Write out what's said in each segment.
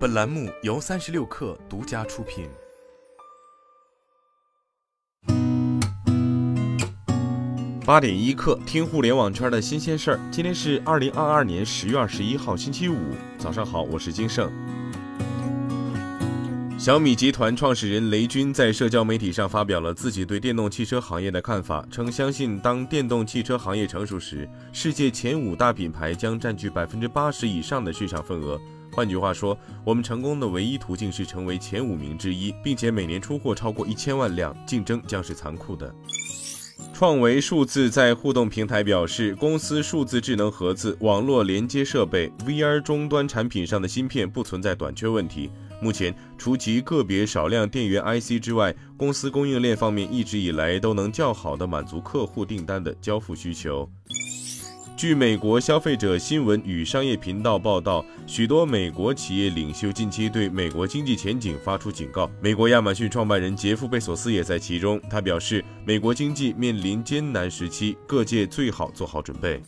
本栏目由三十六氪独家出品。八点一刻，听互联网圈的新鲜事儿。今天是二零二二年十月二十一号，星期五，早上好，我是金盛。小米集团创始人雷军在社交媒体上发表了自己对电动汽车行业的看法，称相信当电动汽车行业成熟时，世界前五大品牌将占据百分之八十以上的市场份额。换句话说，我们成功的唯一途径是成为前五名之一，并且每年出货超过一千万辆，竞争将是残酷的。创维数字在互动平台表示，公司数字智能盒子、网络连接设备、VR 终端产品上的芯片不存在短缺问题。目前，除其个别少量电源 IC 之外，公司供应链方面一直以来都能较好的满足客户订单的交付需求。据美国消费者新闻与商业频道报道，许多美国企业领袖近期对美国经济前景发出警告。美国亚马逊创办人杰夫·贝索斯也在其中。他表示，美国经济面临艰难时期，各界最好做好准备。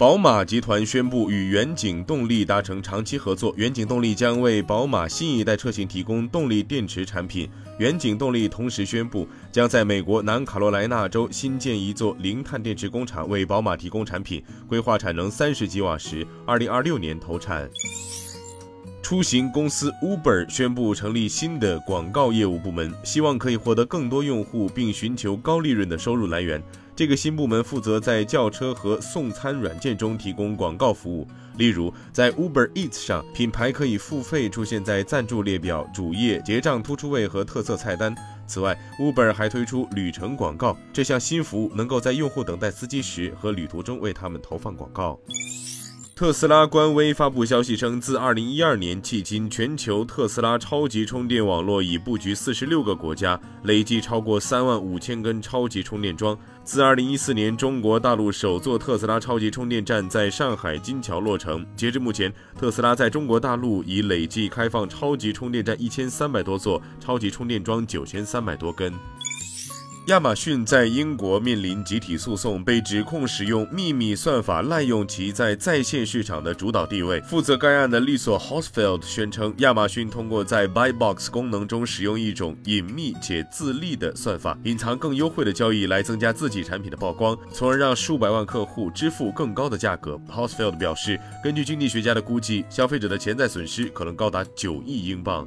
宝马集团宣布与远景动力达成长期合作，远景动力将为宝马新一代车型提供动力电池产品。远景动力同时宣布，将在美国南卡罗来纳州新建一座零碳电池工厂，为宝马提供产品，规划产能三十吉瓦时，二零二六年投产。出行公司 Uber 宣布成立新的广告业务部门，希望可以获得更多用户，并寻求高利润的收入来源。这个新部门负责在轿车和送餐软件中提供广告服务，例如在 Uber Eats 上，品牌可以付费出现在赞助列表、主页、结账突出位和特色菜单。此外，Uber 还推出旅程广告，这项新服务能够在用户等待司机时和旅途中为他们投放广告。特斯拉官微发布消息称，自2012年迄今，全球特斯拉超级充电网络已布局46个国家，累计超过3万五千根超级充电桩。自2014年中国大陆首座特斯拉超级充电站在上海金桥落成，截至目前，特斯拉在中国大陆已累计开放超级充电站1300多座，超级充电桩9300多根。亚马逊在英国面临集体诉讼，被指控使用秘密算法滥用其在在线市场的主导地位。负责该案的律所 Hosfield 宣称，亚马逊通过在 Buy Box 功能中使用一种隐秘且自立的算法，隐藏更优惠的交易来增加自己产品的曝光，从而让数百万客户支付更高的价格。Hosfield 表示，根据经济学家的估计，消费者的潜在损失可能高达九亿英镑。